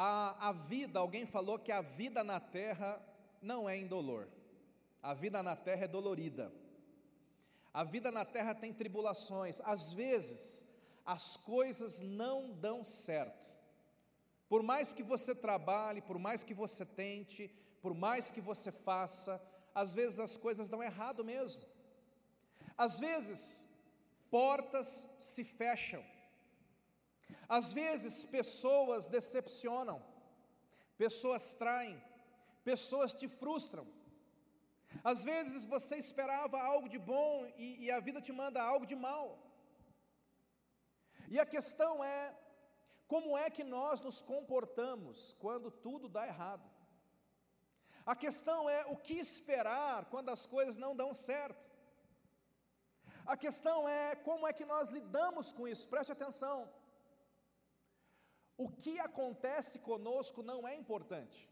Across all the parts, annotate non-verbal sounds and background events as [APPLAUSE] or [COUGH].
A, a vida, alguém falou que a vida na terra não é indolor, a vida na terra é dolorida. A vida na terra tem tribulações, às vezes as coisas não dão certo. Por mais que você trabalhe, por mais que você tente, por mais que você faça, às vezes as coisas dão errado mesmo. Às vezes, portas se fecham. Às vezes, pessoas decepcionam, pessoas traem, pessoas te frustram. Às vezes você esperava algo de bom e, e, a vida te manda algo de mal. E a questão é: como é que nós nos comportamos quando tudo dá errado? A questão é o que esperar quando as coisas não dão certo. A questão é como é que nós lidamos com isso, preste atenção. O que acontece conosco não é importante.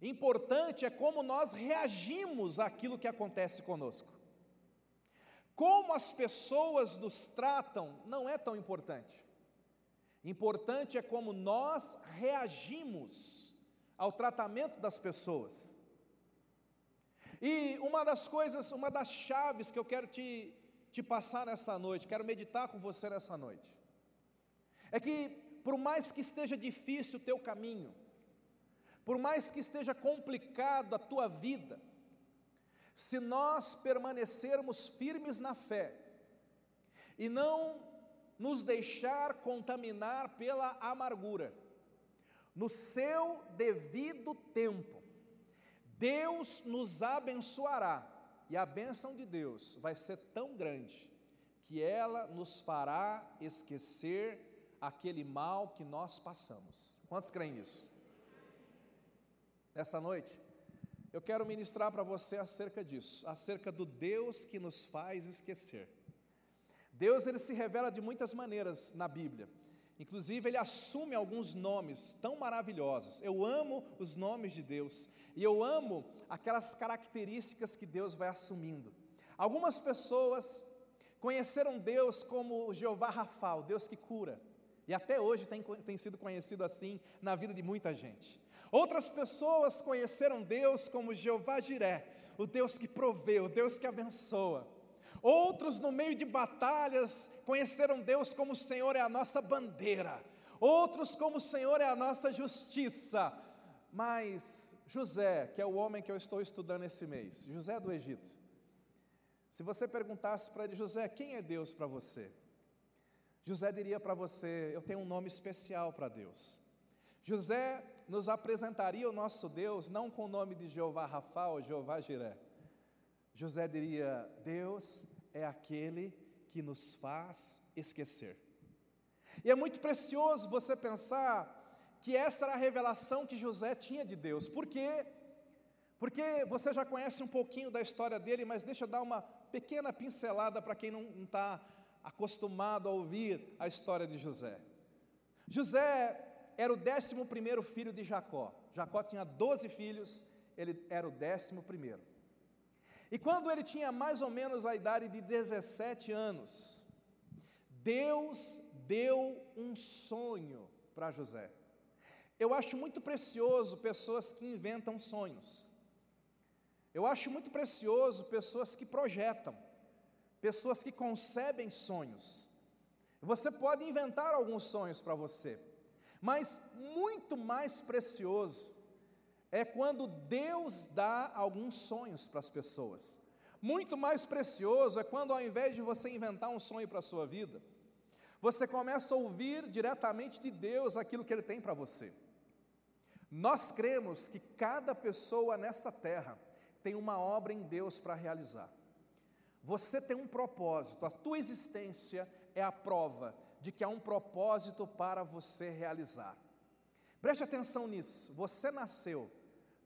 Importante é como nós reagimos àquilo que acontece conosco. Como as pessoas nos tratam não é tão importante. Importante é como nós reagimos ao tratamento das pessoas. E uma das coisas, uma das chaves que eu quero te, te passar nessa noite, quero meditar com você nessa noite, é que, por mais que esteja difícil o teu caminho, por mais que esteja complicado a tua vida, se nós permanecermos firmes na fé e não nos deixar contaminar pela amargura, no seu devido tempo, Deus nos abençoará, e a bênção de Deus vai ser tão grande que ela nos fará esquecer aquele mal que nós passamos. Quantos creem nisso? Nessa noite, eu quero ministrar para você acerca disso, acerca do Deus que nos faz esquecer. Deus ele se revela de muitas maneiras na Bíblia. Inclusive, ele assume alguns nomes tão maravilhosos. Eu amo os nomes de Deus e eu amo aquelas características que Deus vai assumindo. Algumas pessoas conheceram Deus como Jeová Rafa, o Deus que cura, e até hoje tem, tem sido conhecido assim na vida de muita gente. Outras pessoas conheceram Deus como Jeová Jiré, o Deus que provê, o Deus que abençoa. Outros, no meio de batalhas, conheceram Deus como o Senhor é a nossa bandeira. Outros, como o Senhor é a nossa justiça. Mas José, que é o homem que eu estou estudando esse mês, José do Egito. Se você perguntasse para ele, José, quem é Deus para você? José diria para você: Eu tenho um nome especial para Deus. José nos apresentaria o nosso Deus não com o nome de Jeová Rafa ou Jeová Jiré. José diria: Deus é aquele que nos faz esquecer. E é muito precioso você pensar que essa era a revelação que José tinha de Deus. Por quê? Porque você já conhece um pouquinho da história dele, mas deixa eu dar uma pequena pincelada para quem não está acostumado a ouvir a história de José. José era o décimo primeiro filho de Jacó. Jacó tinha doze filhos, ele era o décimo primeiro. E quando ele tinha mais ou menos a idade de 17 anos, Deus deu um sonho para José. Eu acho muito precioso pessoas que inventam sonhos. Eu acho muito precioso pessoas que projetam, pessoas que concebem sonhos. Você pode inventar alguns sonhos para você, mas muito mais precioso é quando Deus dá alguns sonhos para as pessoas. Muito mais precioso é quando, ao invés de você inventar um sonho para a sua vida, você começa a ouvir diretamente de Deus aquilo que Ele tem para você. Nós cremos que cada pessoa nessa terra tem uma obra em Deus para realizar. Você tem um propósito, a tua existência é a prova de que há um propósito para você realizar. Preste atenção nisso. Você nasceu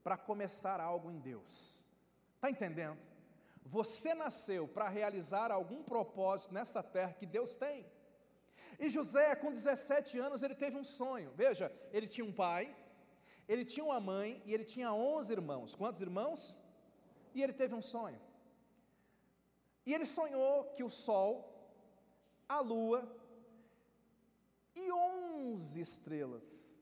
para começar algo em Deus. Está entendendo? Você nasceu para realizar algum propósito nessa terra que Deus tem. E José, com 17 anos, ele teve um sonho. Veja, ele tinha um pai, ele tinha uma mãe e ele tinha 11 irmãos. Quantos irmãos? E ele teve um sonho. E ele sonhou que o sol, a lua e 11 estrelas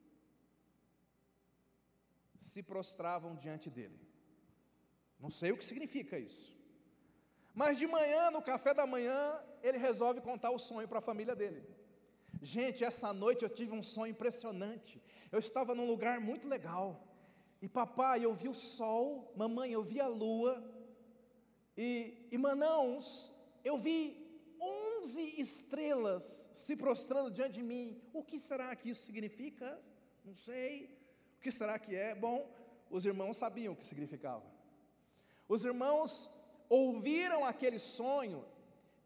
se prostravam diante dele. Não sei o que significa isso. Mas de manhã, no café da manhã, ele resolve contar o sonho para a família dele. Gente, essa noite eu tive um sonho impressionante. Eu estava num lugar muito legal. E papai, eu vi o sol, mamãe, eu vi a lua. E, e manãos, eu vi onze estrelas se prostrando diante de mim. O que será que isso significa? Não sei. O que será que é? Bom, os irmãos sabiam o que significava. Os irmãos ouviram aquele sonho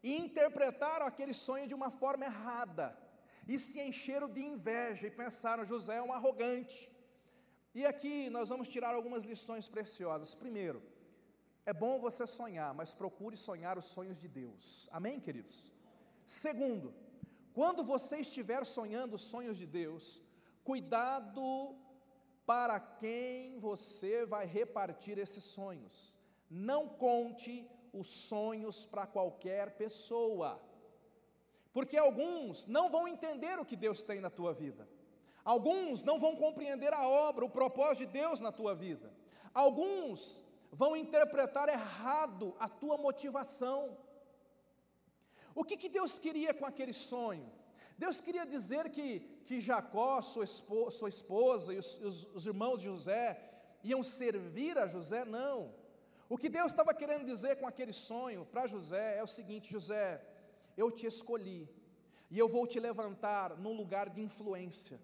e interpretaram aquele sonho de uma forma errada, e se encheram de inveja e pensaram: José é um arrogante. E aqui nós vamos tirar algumas lições preciosas. Primeiro, é bom você sonhar, mas procure sonhar os sonhos de Deus. Amém, queridos? Segundo, quando você estiver sonhando os sonhos de Deus, cuidado para quem você vai repartir esses sonhos. Não conte os sonhos para qualquer pessoa, porque alguns não vão entender o que Deus tem na tua vida, alguns não vão compreender a obra, o propósito de Deus na tua vida, alguns vão interpretar errado a tua motivação. O que, que Deus queria com aquele sonho? Deus queria dizer que, que Jacó, sua esposa, sua esposa e os, os, os irmãos de José iam servir a José? Não. O que Deus estava querendo dizer com aquele sonho para José é o seguinte: José, eu te escolhi e eu vou te levantar num lugar de influência.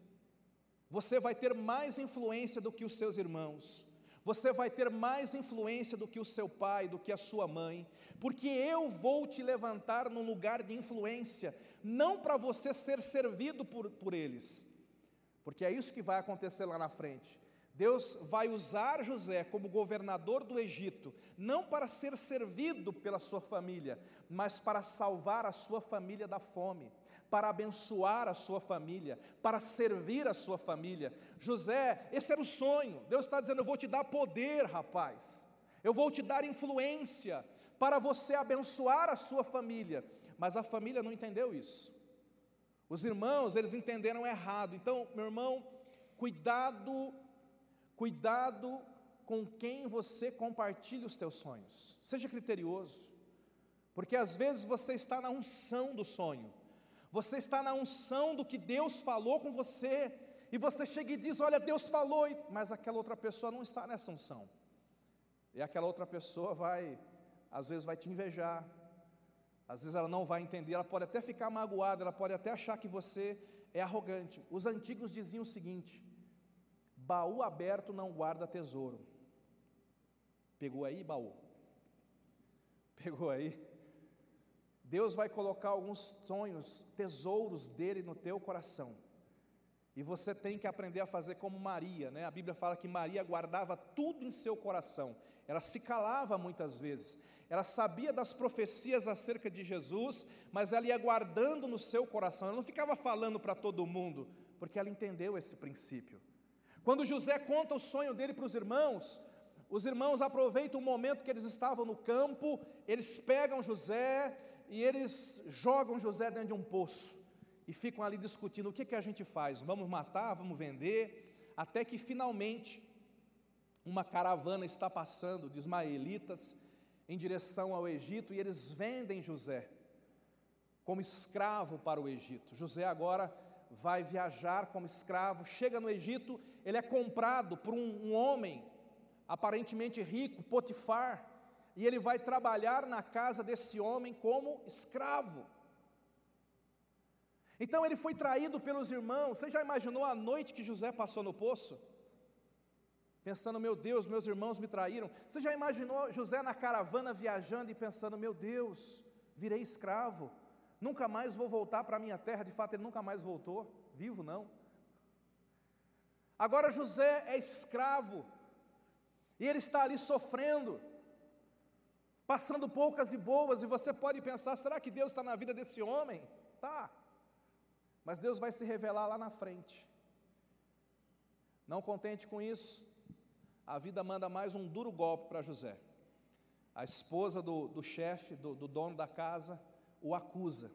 Você vai ter mais influência do que os seus irmãos. Você vai ter mais influência do que o seu pai, do que a sua mãe, porque eu vou te levantar num lugar de influência, não para você ser servido por, por eles, porque é isso que vai acontecer lá na frente. Deus vai usar José como governador do Egito, não para ser servido pela sua família, mas para salvar a sua família da fome, para abençoar a sua família, para servir a sua família. José, esse era o sonho. Deus está dizendo: Eu vou te dar poder, rapaz, eu vou te dar influência para você abençoar a sua família. Mas a família não entendeu isso. Os irmãos, eles entenderam errado. Então, meu irmão, cuidado Cuidado com quem você compartilha os teus sonhos. Seja criterioso. Porque às vezes você está na unção do sonho. Você está na unção do que Deus falou com você. E você chega e diz: Olha, Deus falou, mas aquela outra pessoa não está nessa unção. E aquela outra pessoa vai, às vezes, vai te invejar. Às vezes ela não vai entender, ela pode até ficar magoada, ela pode até achar que você é arrogante. Os antigos diziam o seguinte: Baú aberto não guarda tesouro. Pegou aí, baú? Pegou aí? Deus vai colocar alguns sonhos, tesouros dele no teu coração. E você tem que aprender a fazer como Maria, né? A Bíblia fala que Maria guardava tudo em seu coração. Ela se calava muitas vezes. Ela sabia das profecias acerca de Jesus, mas ela ia guardando no seu coração. Ela não ficava falando para todo mundo, porque ela entendeu esse princípio. Quando José conta o sonho dele para os irmãos, os irmãos aproveitam o momento que eles estavam no campo, eles pegam José e eles jogam José dentro de um poço e ficam ali discutindo o que, que a gente faz, vamos matar, vamos vender, até que finalmente uma caravana está passando de ismaelitas em direção ao Egito e eles vendem José como escravo para o Egito. José agora vai viajar como escravo, chega no Egito, ele é comprado por um, um homem aparentemente rico, Potifar, e ele vai trabalhar na casa desse homem como escravo. Então ele foi traído pelos irmãos. Você já imaginou a noite que José passou no poço? Pensando, meu Deus, meus irmãos me traíram. Você já imaginou José na caravana viajando e pensando, meu Deus, virei escravo nunca mais vou voltar para a minha terra. De fato, ele nunca mais voltou, vivo não. Agora José é escravo, e ele está ali sofrendo, passando poucas e boas, e você pode pensar: será que Deus está na vida desse homem? Tá, mas Deus vai se revelar lá na frente. Não contente com isso, a vida manda mais um duro golpe para José. A esposa do, do chefe, do, do dono da casa, o acusa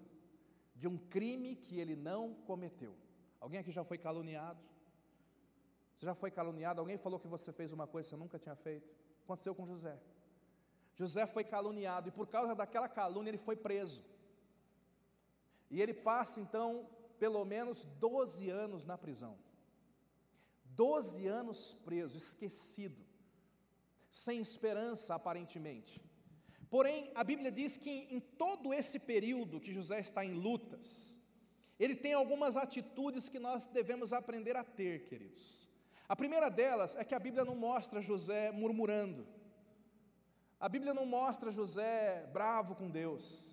de um crime que ele não cometeu. Alguém aqui já foi caluniado? Você já foi caluniado? Alguém falou que você fez uma coisa que você nunca tinha feito? Aconteceu com José. José foi caluniado e por causa daquela calúnia ele foi preso. E ele passa então pelo menos 12 anos na prisão. 12 anos preso, esquecido, sem esperança aparentemente. Porém, a Bíblia diz que em todo esse período que José está em lutas, ele tem algumas atitudes que nós devemos aprender a ter, queridos. A primeira delas é que a Bíblia não mostra José murmurando. A Bíblia não mostra José bravo com Deus.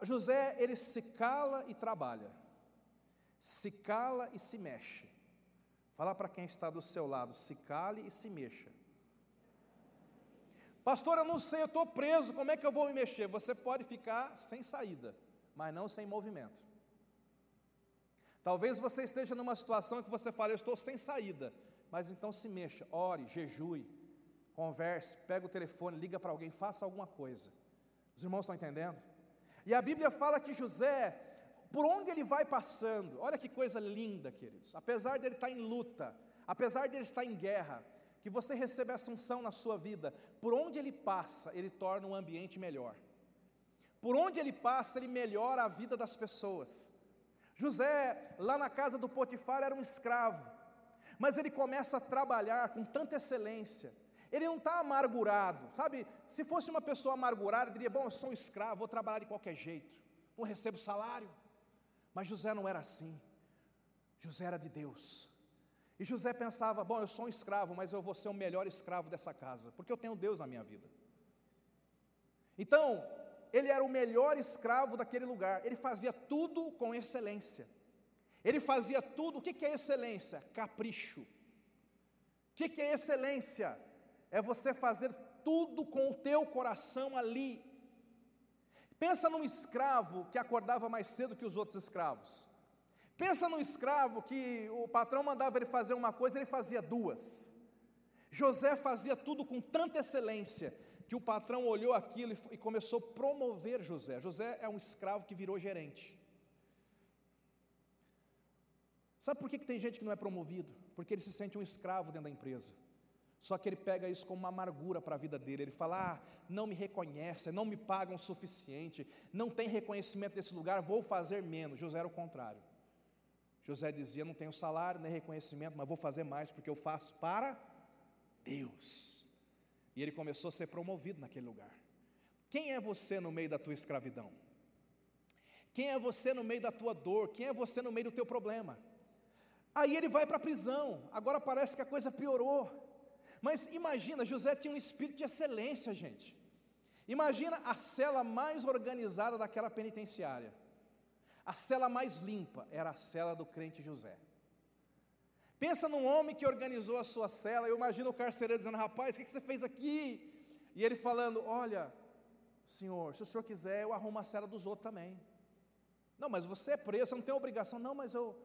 José, ele se cala e trabalha. Se cala e se mexe. Fala para quem está do seu lado, se cale e se mexa. Pastor, eu não sei, eu estou preso, como é que eu vou me mexer? Você pode ficar sem saída, mas não sem movimento. Talvez você esteja numa situação que você fala, eu estou sem saída, mas então se mexa, ore, jejue, converse, pega o telefone, liga para alguém, faça alguma coisa. Os irmãos estão entendendo? E a Bíblia fala que José, por onde ele vai passando, olha que coisa linda, queridos, apesar dele estar em luta, apesar dele estar em guerra, que você receba essa unção na sua vida, por onde ele passa, ele torna um ambiente melhor. Por onde ele passa, ele melhora a vida das pessoas. José, lá na casa do Potifar, era um escravo, mas ele começa a trabalhar com tanta excelência. Ele não está amargurado, sabe? Se fosse uma pessoa amargurada, diria: Bom, eu sou um escravo, vou trabalhar de qualquer jeito, não recebo salário. Mas José não era assim, José era de Deus. E José pensava: bom, eu sou um escravo, mas eu vou ser o melhor escravo dessa casa, porque eu tenho Deus na minha vida. Então, ele era o melhor escravo daquele lugar, ele fazia tudo com excelência. Ele fazia tudo, o que é excelência? Capricho. O que é excelência? É você fazer tudo com o teu coração ali. Pensa num escravo que acordava mais cedo que os outros escravos. Pensa no escravo que o patrão mandava ele fazer uma coisa, ele fazia duas. José fazia tudo com tanta excelência que o patrão olhou aquilo e começou a promover José. José é um escravo que virou gerente. Sabe por que, que tem gente que não é promovido? Porque ele se sente um escravo dentro da empresa. Só que ele pega isso como uma amargura para a vida dele. Ele fala: ah, não me reconhecem, não me pagam o suficiente, não tem reconhecimento desse lugar, vou fazer menos. José era o contrário. José dizia: Não tenho salário nem reconhecimento, mas vou fazer mais porque eu faço para Deus. E ele começou a ser promovido naquele lugar. Quem é você no meio da tua escravidão? Quem é você no meio da tua dor? Quem é você no meio do teu problema? Aí ele vai para a prisão. Agora parece que a coisa piorou. Mas imagina, José tinha um espírito de excelência, gente. Imagina a cela mais organizada daquela penitenciária. A cela mais limpa era a cela do crente José. Pensa num homem que organizou a sua cela. Eu imagino o carcereiro dizendo: Rapaz, o que você fez aqui? E ele falando: Olha, senhor, se o senhor quiser, eu arrumo a cela dos outros também. Não, mas você é preso, você não tem obrigação. Não, mas eu,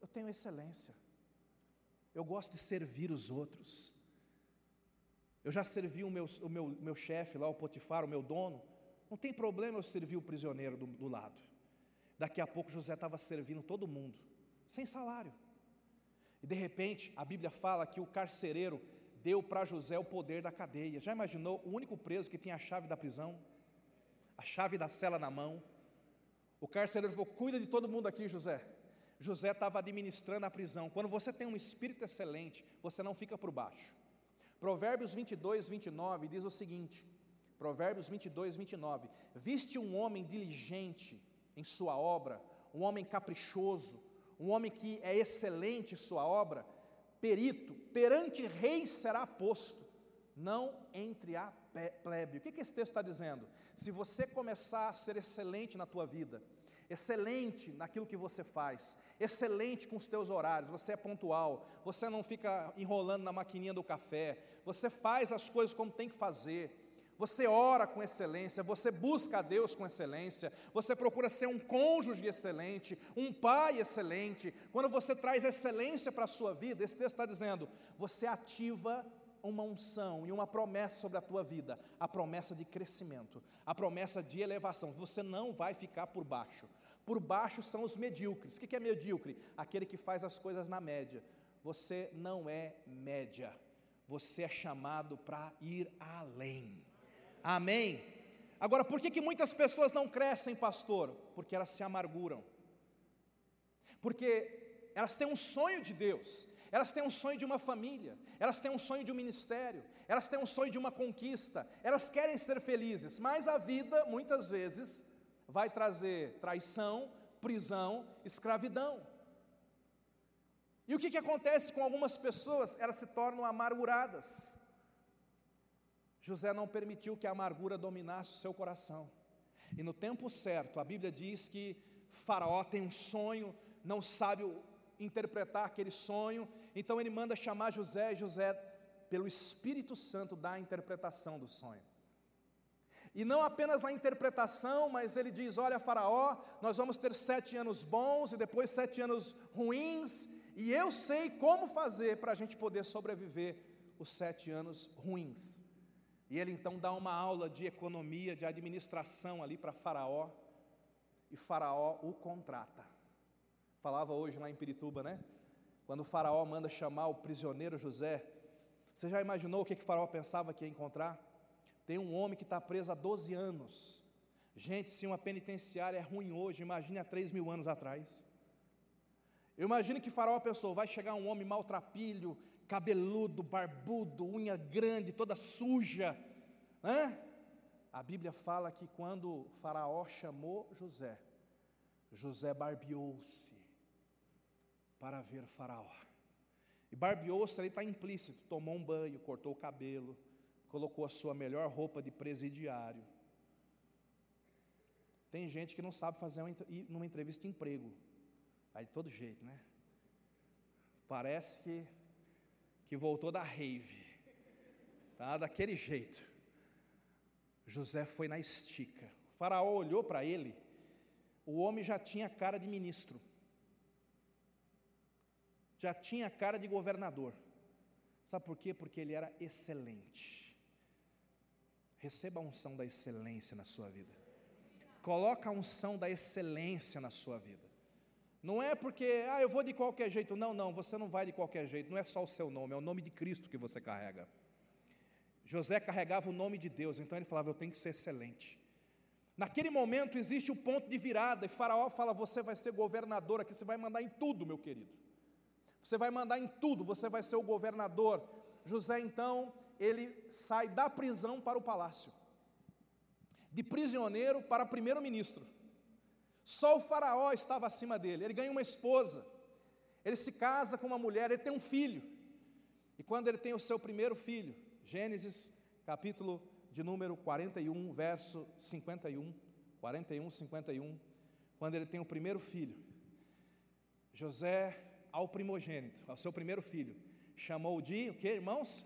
eu tenho excelência. Eu gosto de servir os outros. Eu já servi o meu, o meu, meu chefe lá, o Potifar, o meu dono. Não tem problema eu servir o prisioneiro do, do lado. Daqui a pouco José estava servindo todo mundo, sem salário. E de repente, a Bíblia fala que o carcereiro deu para José o poder da cadeia. Já imaginou o único preso que tinha a chave da prisão? A chave da cela na mão. O carcereiro falou: Cuida de todo mundo aqui, José. José estava administrando a prisão. Quando você tem um espírito excelente, você não fica por baixo. Provérbios 22, 29 diz o seguinte: Provérbios 22, 29. Viste um homem diligente em sua obra, um homem caprichoso, um homem que é excelente em sua obra, perito, perante reis será posto, não entre a plebe. O que, que esse texto está dizendo? Se você começar a ser excelente na tua vida, excelente naquilo que você faz, excelente com os teus horários, você é pontual, você não fica enrolando na maquininha do café, você faz as coisas como tem que fazer, você ora com excelência, você busca a Deus com excelência, você procura ser um cônjuge excelente, um pai excelente. Quando você traz excelência para a sua vida, esse texto está dizendo, você ativa uma unção e uma promessa sobre a tua vida, a promessa de crescimento, a promessa de elevação. Você não vai ficar por baixo. Por baixo são os medíocres. O que é medíocre? Aquele que faz as coisas na média. você não é média, você é chamado para ir além. Amém? Agora, por que, que muitas pessoas não crescem, pastor? Porque elas se amarguram. Porque elas têm um sonho de Deus, elas têm um sonho de uma família, elas têm um sonho de um ministério, elas têm um sonho de uma conquista, elas querem ser felizes, mas a vida, muitas vezes, vai trazer traição, prisão, escravidão. E o que, que acontece com algumas pessoas? Elas se tornam amarguradas. José não permitiu que a amargura dominasse o seu coração. E no tempo certo, a Bíblia diz que Faraó tem um sonho, não sabe interpretar aquele sonho, então ele manda chamar José, e José, pelo Espírito Santo, dá a interpretação do sonho. E não apenas a interpretação, mas ele diz: Olha, Faraó, nós vamos ter sete anos bons e depois sete anos ruins, e eu sei como fazer para a gente poder sobreviver os sete anos ruins. E ele então dá uma aula de economia, de administração ali para Faraó, e Faraó o contrata. Falava hoje lá em Pirituba, né? Quando o Faraó manda chamar o prisioneiro José, você já imaginou o que, que o Faraó pensava que ia encontrar? Tem um homem que está preso há 12 anos. Gente, se uma penitenciária é ruim hoje, imagine há 3 mil anos atrás. Eu imagino que Faraó pensou: vai chegar um homem maltrapilho, cabeludo, barbudo, unha grande, toda suja. Né? A Bíblia fala que quando Faraó chamou José, José barbeou-se para ver Faraó. E barbeou-se ali está implícito: tomou um banho, cortou o cabelo, colocou a sua melhor roupa de presidiário. Tem gente que não sabe fazer uma, numa entrevista de emprego, aí de todo jeito, né? Parece que que voltou da rave, tá? daquele jeito. José foi na estica. O faraó olhou para ele, o homem já tinha cara de ministro, já tinha cara de governador. Sabe por quê? Porque ele era excelente. Receba a unção da excelência na sua vida. Coloca a unção da excelência na sua vida. Não é porque, ah, eu vou de qualquer jeito. Não, não, você não vai de qualquer jeito. Não é só o seu nome, é o nome de Cristo que você carrega. José carregava o nome de Deus, então ele falava: Eu tenho que ser excelente. Naquele momento existe o ponto de virada, e Faraó fala: Você vai ser governador aqui, você vai mandar em tudo, meu querido. Você vai mandar em tudo, você vai ser o governador. José, então, ele sai da prisão para o palácio, de prisioneiro para primeiro-ministro. Só o Faraó estava acima dele. Ele ganha uma esposa, ele se casa com uma mulher, ele tem um filho. E quando ele tem o seu primeiro filho, Gênesis, capítulo de número 41, verso 51, 41, 51, quando ele tem o primeiro filho, José, ao primogênito, ao seu primeiro filho, chamou de, o que irmãos?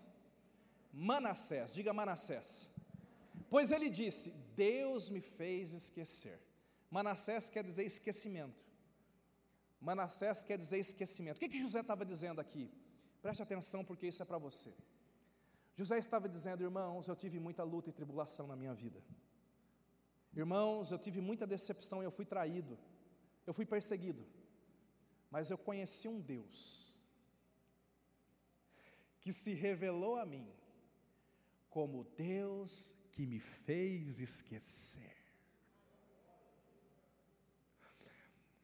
Manassés, diga Manassés. Pois ele disse: Deus me fez esquecer Manassés quer dizer esquecimento. Manassés quer dizer esquecimento. O que, que José estava dizendo aqui? Preste atenção, porque isso é para você. José estava dizendo, irmãos, eu tive muita luta e tribulação na minha vida. Irmãos, eu tive muita decepção eu fui traído. Eu fui perseguido. Mas eu conheci um Deus que se revelou a mim como Deus que me fez esquecer.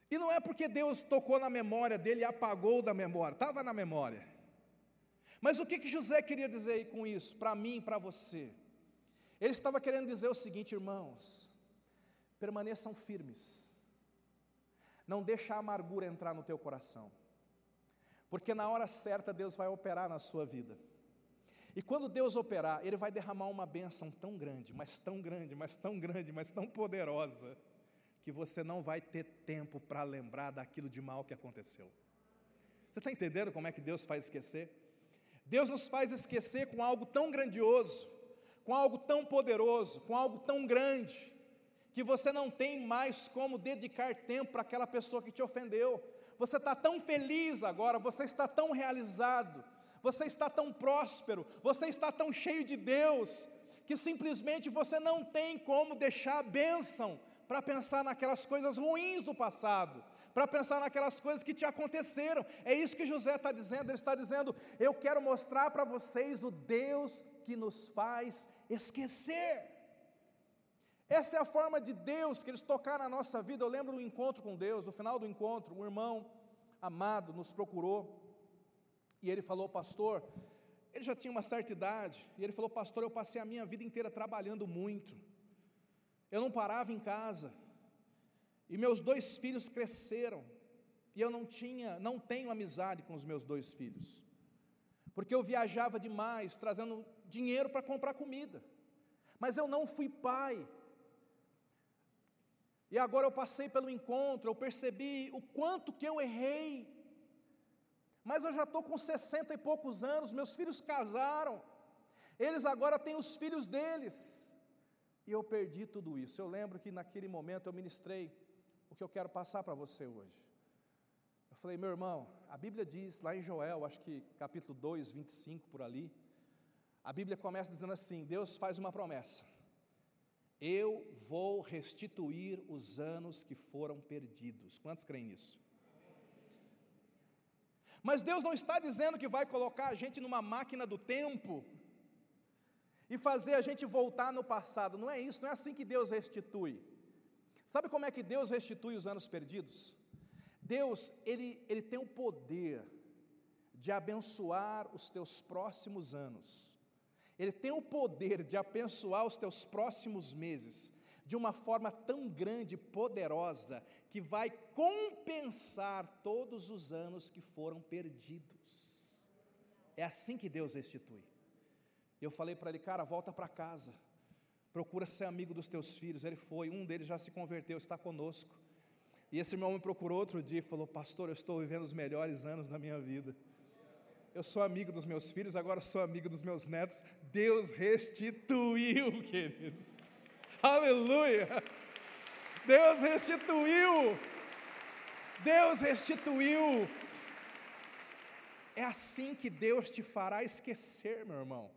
E não é porque Deus tocou na memória dele e apagou da memória, estava na memória. Mas o que, que José queria dizer com isso, para mim e para você? Ele estava querendo dizer o seguinte, irmãos, permaneçam firmes, não deixa a amargura entrar no teu coração, porque na hora certa Deus vai operar na sua vida. E quando Deus operar, Ele vai derramar uma bênção tão grande, mas tão grande, mas tão grande, mas tão poderosa, que você não vai ter tempo para lembrar daquilo de mal que aconteceu. Você está entendendo como é que Deus faz esquecer? Deus nos faz esquecer com algo tão grandioso, com algo tão poderoso, com algo tão grande, que você não tem mais como dedicar tempo para aquela pessoa que te ofendeu. Você está tão feliz agora, você está tão realizado, você está tão próspero, você está tão cheio de Deus, que simplesmente você não tem como deixar a bênção para pensar naquelas coisas ruins do passado, para pensar naquelas coisas que te aconteceram. É isso que José está dizendo. Ele está dizendo: Eu quero mostrar para vocês o Deus que nos faz esquecer. Essa é a forma de Deus que eles tocaram na nossa vida. Eu lembro do encontro com Deus, no final do encontro, um irmão amado nos procurou e ele falou, pastor, ele já tinha uma certa idade, e ele falou, pastor, eu passei a minha vida inteira trabalhando muito, eu não parava em casa, e meus dois filhos cresceram, e eu não tinha, não tenho amizade com os meus dois filhos, porque eu viajava demais, trazendo dinheiro para comprar comida, mas eu não fui pai, e agora eu passei pelo encontro, eu percebi o quanto que eu errei, mas eu já estou com 60 e poucos anos, meus filhos casaram, eles agora têm os filhos deles, e eu perdi tudo isso. Eu lembro que naquele momento eu ministrei o que eu quero passar para você hoje. Eu falei, meu irmão, a Bíblia diz lá em Joel, acho que capítulo 2, 25 por ali, a Bíblia começa dizendo assim: Deus faz uma promessa, eu vou restituir os anos que foram perdidos. Quantos creem nisso? Mas Deus não está dizendo que vai colocar a gente numa máquina do tempo e fazer a gente voltar no passado. Não é isso, não é assim que Deus restitui. Sabe como é que Deus restitui os anos perdidos? Deus, ele, ele tem o poder de abençoar os teus próximos anos. Ele tem o poder de abençoar os teus próximos meses de uma forma tão grande e poderosa que vai compensar todos os anos que foram perdidos. É assim que Deus restitui. Eu falei para ele, cara, volta para casa, procura ser amigo dos teus filhos. Ele foi, um deles já se converteu, está conosco. E esse irmão me procurou outro dia e falou: Pastor, eu estou vivendo os melhores anos da minha vida. Eu sou amigo dos meus filhos, agora sou amigo dos meus netos. Deus restituiu, [LAUGHS] queridos. Aleluia! Deus restituiu. Deus restituiu. É assim que Deus te fará esquecer, meu irmão.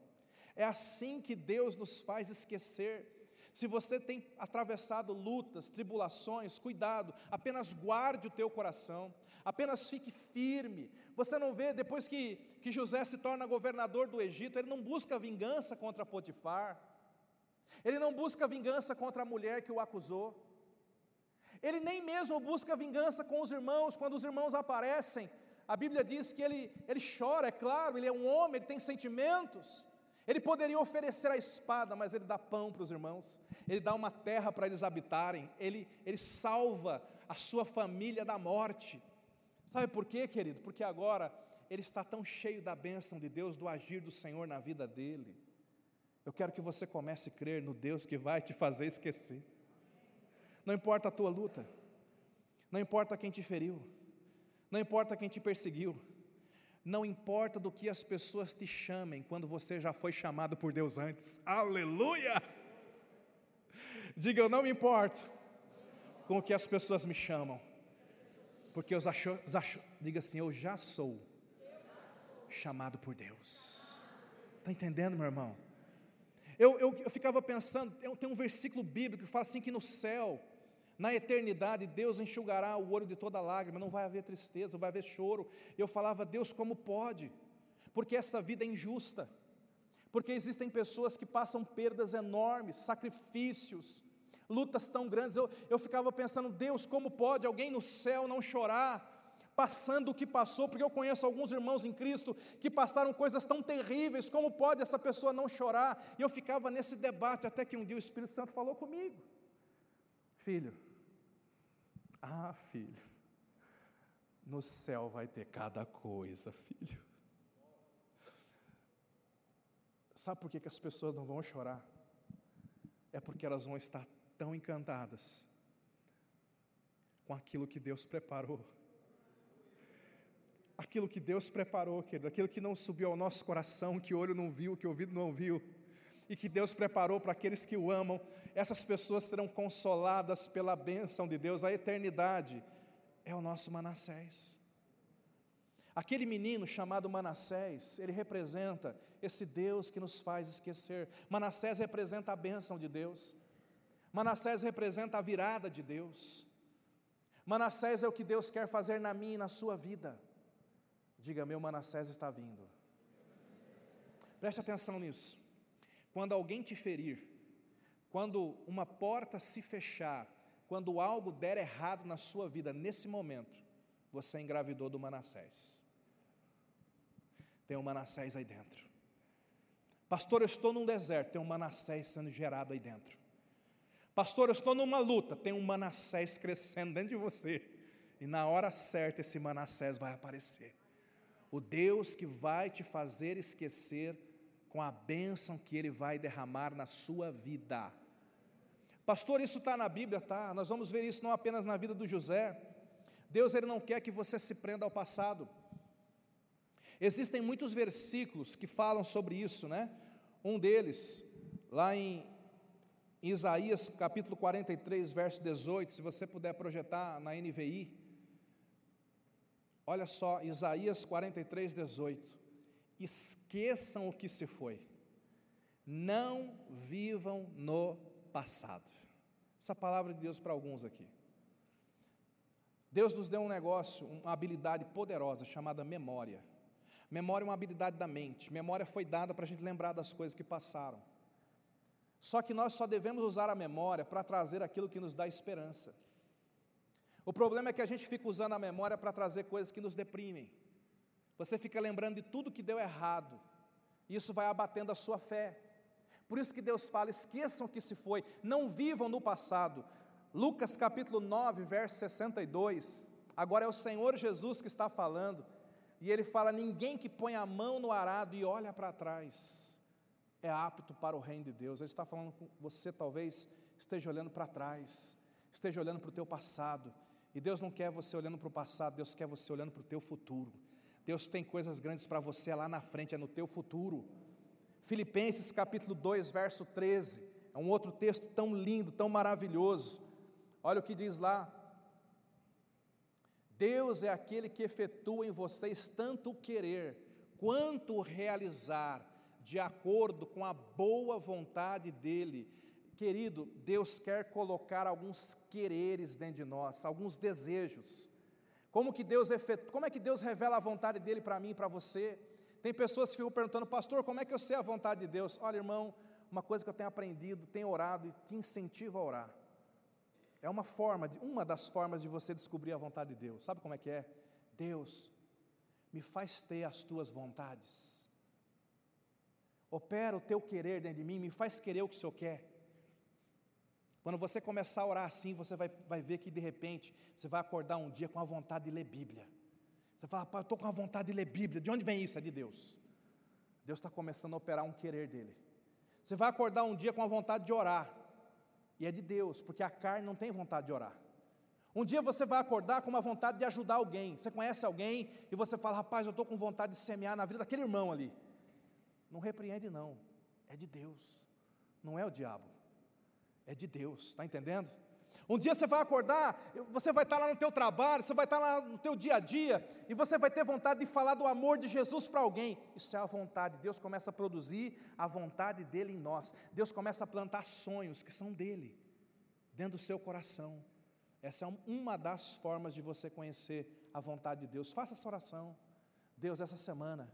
É assim que Deus nos faz esquecer. Se você tem atravessado lutas, tribulações, cuidado, apenas guarde o teu coração, apenas fique firme. Você não vê, depois que, que José se torna governador do Egito, ele não busca vingança contra Potifar, ele não busca vingança contra a mulher que o acusou, ele nem mesmo busca vingança com os irmãos, quando os irmãos aparecem. A Bíblia diz que ele, ele chora, é claro, ele é um homem, ele tem sentimentos. Ele poderia oferecer a espada, mas ele dá pão para os irmãos, ele dá uma terra para eles habitarem, ele, ele salva a sua família da morte. Sabe por quê, querido? Porque agora ele está tão cheio da bênção de Deus, do agir do Senhor na vida dele. Eu quero que você comece a crer no Deus que vai te fazer esquecer. Não importa a tua luta, não importa quem te feriu, não importa quem te perseguiu, não importa do que as pessoas te chamem quando você já foi chamado por Deus antes. Aleluia! Diga, eu não me importo com o que as pessoas me chamam, porque eu acho, acho, diga assim, eu já sou chamado por Deus. Está entendendo, meu irmão? Eu, eu, eu ficava pensando, tem um versículo bíblico que fala assim que no céu na eternidade, Deus enxugará o olho de toda lágrima, não vai haver tristeza, não vai haver choro. Eu falava, Deus, como pode? Porque essa vida é injusta, porque existem pessoas que passam perdas enormes, sacrifícios, lutas tão grandes. Eu, eu ficava pensando, Deus, como pode alguém no céu não chorar? Passando o que passou, porque eu conheço alguns irmãos em Cristo que passaram coisas tão terríveis, como pode essa pessoa não chorar? E eu ficava nesse debate, até que um dia o Espírito Santo falou comigo: Filho, ah, filho, no céu vai ter cada coisa, filho. Sabe por que, que as pessoas não vão chorar? É porque elas vão estar tão encantadas com aquilo que Deus preparou. Aquilo que Deus preparou, querido, aquilo que não subiu ao nosso coração, que olho não viu, que ouvido não viu, e que Deus preparou para aqueles que o amam, essas pessoas serão consoladas pela bênção de Deus, a eternidade é o nosso Manassés. Aquele menino chamado Manassés, ele representa esse Deus que nos faz esquecer. Manassés representa a bênção de Deus. Manassés representa a virada de Deus. Manassés é o que Deus quer fazer na minha e na sua vida. Diga, meu Manassés está vindo. Preste atenção nisso. Quando alguém te ferir, quando uma porta se fechar, quando algo der errado na sua vida, nesse momento, você engravidou do Manassés. Tem um Manassés aí dentro. Pastor, eu estou num deserto, tem um Manassés sendo gerado aí dentro. Pastor, eu estou numa luta, tem um Manassés crescendo dentro de você. E na hora certa esse Manassés vai aparecer. O Deus que vai te fazer esquecer com a bênção que Ele vai derramar na sua vida. Pastor, isso está na Bíblia, tá? Nós vamos ver isso não apenas na vida do José. Deus ele não quer que você se prenda ao passado. Existem muitos versículos que falam sobre isso, né? Um deles, lá em Isaías capítulo 43, verso 18, se você puder projetar na NVI. Olha só, Isaías 43, 18. Esqueçam o que se foi, não vivam no passado. Essa palavra de Deus para alguns aqui. Deus nos deu um negócio, uma habilidade poderosa chamada memória. Memória é uma habilidade da mente. Memória foi dada para a gente lembrar das coisas que passaram. Só que nós só devemos usar a memória para trazer aquilo que nos dá esperança. O problema é que a gente fica usando a memória para trazer coisas que nos deprimem. Você fica lembrando de tudo que deu errado, e isso vai abatendo a sua fé. Por isso que Deus fala: esqueçam o que se foi, não vivam no passado. Lucas capítulo 9, verso 62. Agora é o Senhor Jesus que está falando, e ele fala: ninguém que põe a mão no arado e olha para trás é apto para o reino de Deus. Ele está falando com você, talvez esteja olhando para trás, esteja olhando para o teu passado. E Deus não quer você olhando para o passado, Deus quer você olhando para o teu futuro. Deus tem coisas grandes para você lá na frente, é no teu futuro. Filipenses capítulo 2, verso 13, é um outro texto tão lindo, tão maravilhoso. Olha o que diz lá. Deus é aquele que efetua em vocês tanto o querer quanto o realizar de acordo com a boa vontade dEle. Querido, Deus quer colocar alguns quereres dentro de nós, alguns desejos. Como que Deus efetu... como é que Deus revela a vontade dele para mim e para você? Tem pessoas que ficam perguntando, pastor, como é que eu sei a vontade de Deus? Olha, irmão, uma coisa que eu tenho aprendido, tenho orado e te incentivo a orar. É uma forma, uma das formas de você descobrir a vontade de Deus. Sabe como é que é? Deus, me faz ter as tuas vontades opera o teu querer dentro de mim, me faz querer o que o Senhor quer. Quando você começar a orar assim, você vai, vai ver que de repente você vai acordar um dia com a vontade de ler Bíblia. Você fala, pai, eu estou com a vontade de ler Bíblia. De onde vem isso? É de Deus. Deus está começando a operar um querer dele. Você vai acordar um dia com a vontade de orar. E é de Deus, porque a carne não tem vontade de orar. Um dia você vai acordar com uma vontade de ajudar alguém. Você conhece alguém e você fala, rapaz, eu estou com vontade de semear na vida daquele irmão ali. Não repreende, não. É de Deus. Não é o diabo. É de Deus. Está entendendo? Um dia você vai acordar, você vai estar lá no teu trabalho, você vai estar lá no teu dia a dia, e você vai ter vontade de falar do amor de Jesus para alguém. Isso é a vontade. Deus começa a produzir a vontade dele em nós. Deus começa a plantar sonhos que são dele, dentro do seu coração. Essa é uma das formas de você conhecer a vontade de Deus. Faça essa oração. Deus, essa semana,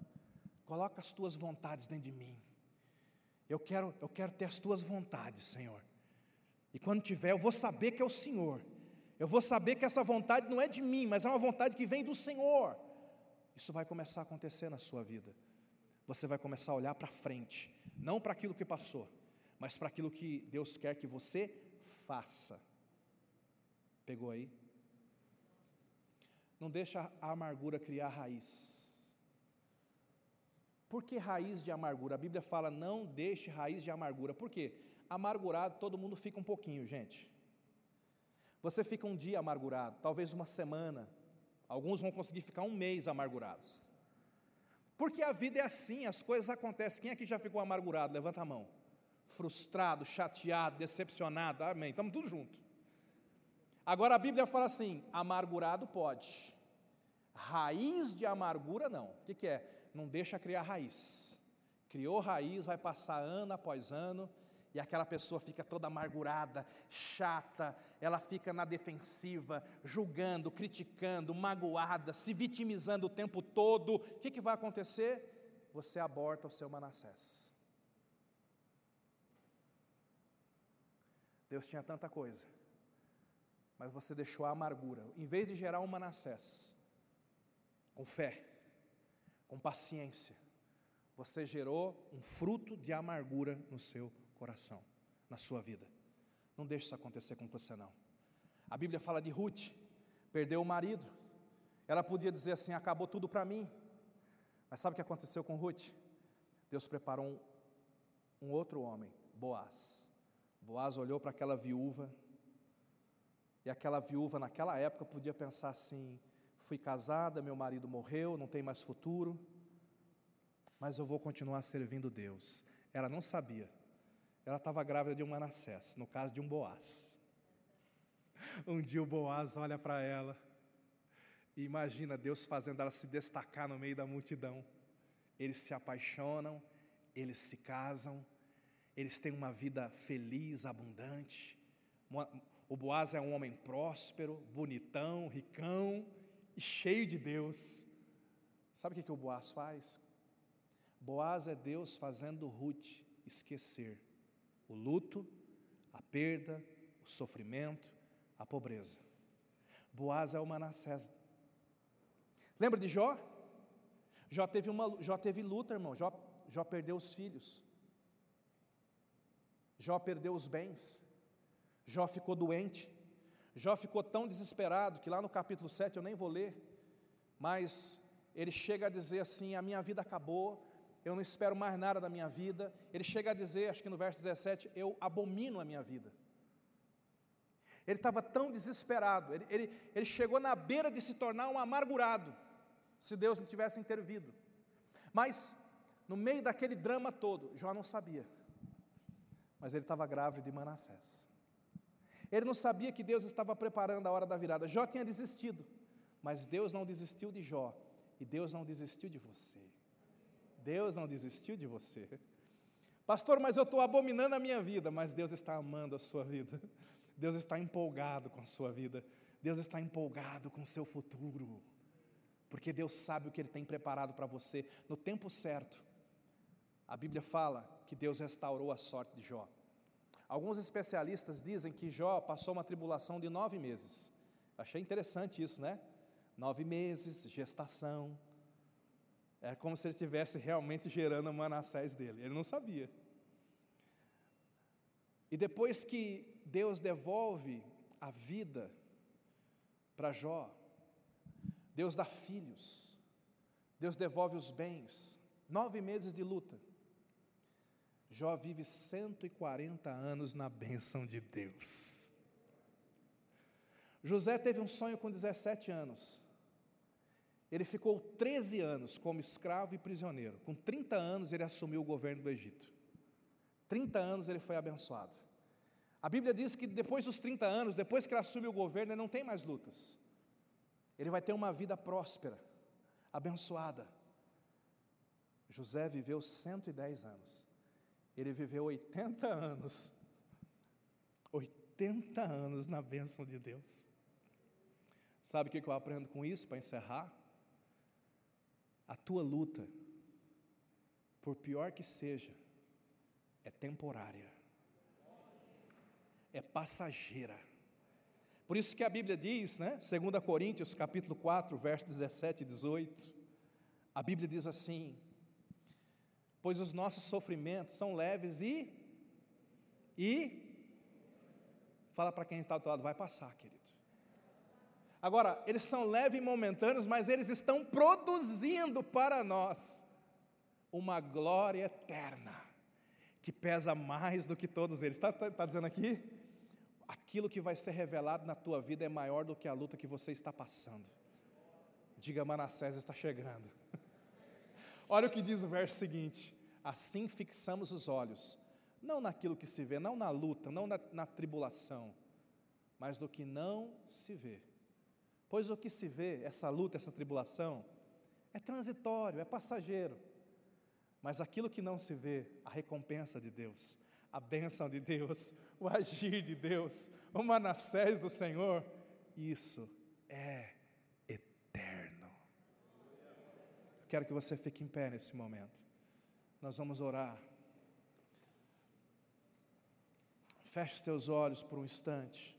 Coloca as tuas vontades dentro de mim. Eu quero, eu quero ter as tuas vontades, Senhor. E quando tiver, eu vou saber que é o Senhor. Eu vou saber que essa vontade não é de mim, mas é uma vontade que vem do Senhor. Isso vai começar a acontecer na sua vida. Você vai começar a olhar para frente, não para aquilo que passou, mas para aquilo que Deus quer que você faça. Pegou aí? Não deixa a amargura criar raiz. Por que raiz de amargura? A Bíblia fala: não deixe raiz de amargura. Por quê? Amargurado, todo mundo fica um pouquinho, gente. Você fica um dia amargurado, talvez uma semana. Alguns vão conseguir ficar um mês amargurados. Porque a vida é assim, as coisas acontecem. Quem aqui já ficou amargurado? Levanta a mão. Frustrado, chateado, decepcionado. Amém. Estamos tudo junto. Agora a Bíblia fala assim: amargurado pode, raiz de amargura não. O que, que é? Não deixa criar raiz. Criou raiz, vai passar ano após ano, E aquela pessoa fica toda amargurada, chata, ela fica na defensiva, julgando, criticando, magoada, se vitimizando o tempo todo. O que, que vai acontecer? Você aborta o seu Manassés. Deus tinha tanta coisa, mas você deixou a amargura. Em vez de gerar um Manassés, com fé, com paciência, você gerou um fruto de amargura no seu coração, na sua vida. Não deixe isso acontecer com você não. A Bíblia fala de Ruth, perdeu o marido. Ela podia dizer assim: acabou tudo para mim. Mas sabe o que aconteceu com Ruth? Deus preparou um, um outro homem, Boaz. Boaz olhou para aquela viúva, e aquela viúva naquela época podia pensar assim: fui casada, meu marido morreu, não tem mais futuro, mas eu vou continuar servindo Deus. Ela não sabia ela estava grávida de um Manassés, no caso de um Boaz. [LAUGHS] Um dia o Boaz olha para ela e imagina Deus fazendo ela se destacar no meio da multidão. Eles se apaixonam, eles se casam, eles têm uma vida feliz, abundante. O Boaz é um homem próspero, bonitão, ricão e cheio de Deus. Sabe o que, que o Boaz faz? Boaz é Deus fazendo Ruth esquecer o luto, a perda, o sofrimento, a pobreza. Boaz é o Manassés. Lembra de Jó? Jó teve, uma, Jó teve luta, irmão. Jó, Jó perdeu os filhos. Jó perdeu os bens. Jó ficou doente. Jó ficou tão desesperado que lá no capítulo 7 eu nem vou ler, mas ele chega a dizer assim: A minha vida acabou, eu não espero mais nada da minha vida. Ele chega a dizer, acho que no verso 17, eu abomino a minha vida. Ele estava tão desesperado, ele, ele, ele chegou na beira de se tornar um amargurado, se Deus não tivesse intervido. Mas, no meio daquele drama todo, Jó não sabia, mas ele estava grávido de Manassés. Ele não sabia que Deus estava preparando a hora da virada. Jó tinha desistido, mas Deus não desistiu de Jó, e Deus não desistiu de você. Deus não desistiu de você. Pastor, mas eu estou abominando a minha vida, mas Deus está amando a sua vida. Deus está empolgado com a sua vida. Deus está empolgado com o seu futuro. Porque Deus sabe o que Ele tem preparado para você no tempo certo. A Bíblia fala que Deus restaurou a sorte de Jó. Alguns especialistas dizem que Jó passou uma tribulação de nove meses. Achei interessante isso, né? Nove meses, gestação, é como se ele estivesse realmente gerando Manassés dele. Ele não sabia. E depois que Deus devolve a vida para Jó, Deus dá filhos, Deus devolve os bens, nove meses de luta. Jó vive 140 anos na bênção de Deus. José teve um sonho com 17 anos. Ele ficou 13 anos como escravo e prisioneiro. Com 30 anos ele assumiu o governo do Egito. 30 anos ele foi abençoado. A Bíblia diz que depois dos 30 anos, depois que ele assume o governo, ele não tem mais lutas. Ele vai ter uma vida próspera, abençoada. José viveu 110 anos. Ele viveu 80 anos. 80 anos na bênção de Deus. Sabe o que eu aprendo com isso para encerrar? A tua luta, por pior que seja, é temporária, é passageira. Por isso que a Bíblia diz, né, 2 Coríntios capítulo 4, verso 17 e 18, a Bíblia diz assim: Pois os nossos sofrimentos são leves e e fala para quem está do outro lado, vai passar, querido. Agora, eles são leves e momentâneos, mas eles estão produzindo para nós uma glória eterna, que pesa mais do que todos eles. Está tá, tá dizendo aqui? Aquilo que vai ser revelado na tua vida é maior do que a luta que você está passando. Diga, Manassés está chegando. [LAUGHS] Olha o que diz o verso seguinte: Assim fixamos os olhos, não naquilo que se vê, não na luta, não na, na tribulação, mas do que não se vê Pois o que se vê, essa luta, essa tribulação, é transitório, é passageiro. Mas aquilo que não se vê, a recompensa de Deus, a bênção de Deus, o agir de Deus, o Manassés do Senhor, isso é eterno. Quero que você fique em pé nesse momento. Nós vamos orar. Feche os teus olhos por um instante.